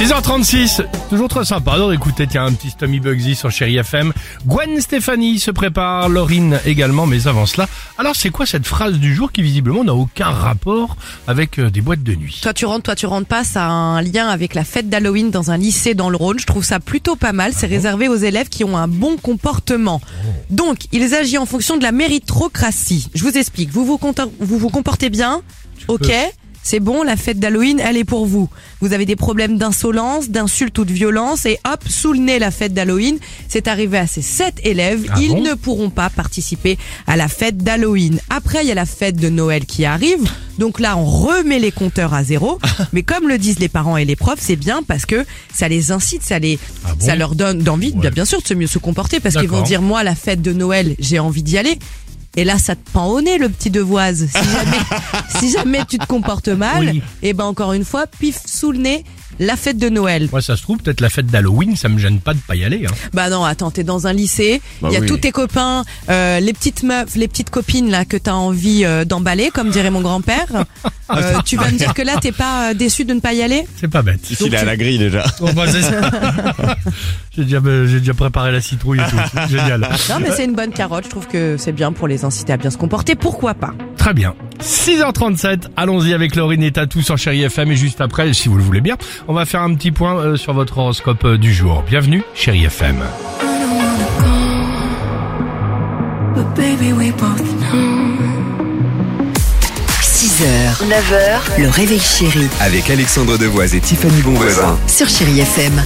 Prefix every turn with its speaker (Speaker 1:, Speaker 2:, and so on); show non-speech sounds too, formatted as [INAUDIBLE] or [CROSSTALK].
Speaker 1: 6h36, toujours très sympa d'écouter tiens un petit Tommy Bugsy sur Chéri FM. Gwen Stéphanie se prépare, Laurine également, mais avant cela, alors c'est quoi cette phrase du jour qui visiblement n'a aucun rapport avec euh, des boîtes de nuit?
Speaker 2: Toi tu rentres, toi tu rentres pas, ça a un lien avec la fête d'Halloween dans un lycée dans le Rhône. Je trouve ça plutôt pas mal. C'est réservé aux élèves qui ont un bon comportement. Donc, ils agissent en fonction de la méritocratie. Je vous explique. Vous vous, vous, vous comportez bien, ok? C'est bon, la fête d'Halloween, elle est pour vous. Vous avez des problèmes d'insolence, d'insulte ou de violence, et hop, sous le nez la fête d'Halloween. C'est arrivé à ces sept élèves.
Speaker 1: Ah
Speaker 2: Ils
Speaker 1: bon
Speaker 2: ne pourront pas participer à la fête d'Halloween. Après, il y a la fête de Noël qui arrive. Donc là, on remet les compteurs à zéro. [LAUGHS] Mais comme le disent les parents et les profs, c'est bien parce que ça les incite, ça les,
Speaker 1: Ah bon
Speaker 2: ça leur donne d'envie,
Speaker 1: Ouais.
Speaker 2: bien, sûr, de se mieux se comporter parce qu'ils vont dire, moi, la fête de Noël, j'ai envie d'y aller. Et là, ça te pend au nez, le petit devoise. Si jamais, [LAUGHS] si jamais tu te comportes mal,
Speaker 1: Oui.
Speaker 2: et ben encore une fois, pif sous le nez, la fête de Noël.
Speaker 1: Moi ça se trouve, peut-être la fête d'Halloween, ça me gêne pas de pas y aller. Hein.
Speaker 2: Bah non, attends, t'es dans un lycée, il y a tous tes copains, euh, les petites meufs, les petites copines là que t'as envie euh, d'emballer, comme dirait mon grand-père. [LAUGHS] Euh, tu vas me dire que là, t'es pas euh, déçu de ne pas y aller?
Speaker 1: C'est pas bête.
Speaker 3: Il est à la grille déjà.
Speaker 1: Bon, bah, c'est ça. [LAUGHS] j'ai déjà, j'ai déjà préparé la citrouille et tout. [LAUGHS] Génial.
Speaker 2: Non, mais c'est une bonne carotte. Je trouve que c'est bien pour les inciter à bien se comporter. Pourquoi pas?
Speaker 1: Très bien. 6h37, allons-y avec Laurine et Tatou sur Chéri FM et juste après, si vous le voulez bien, on va faire un petit point euh, sur votre horoscope euh, du jour. Bienvenue, Chéri FM.
Speaker 4: 6h, 9h, le réveil chéri
Speaker 5: Avec Alexandre Devoise et Tiffany Bonvoisin.
Speaker 4: sur Chérie FM.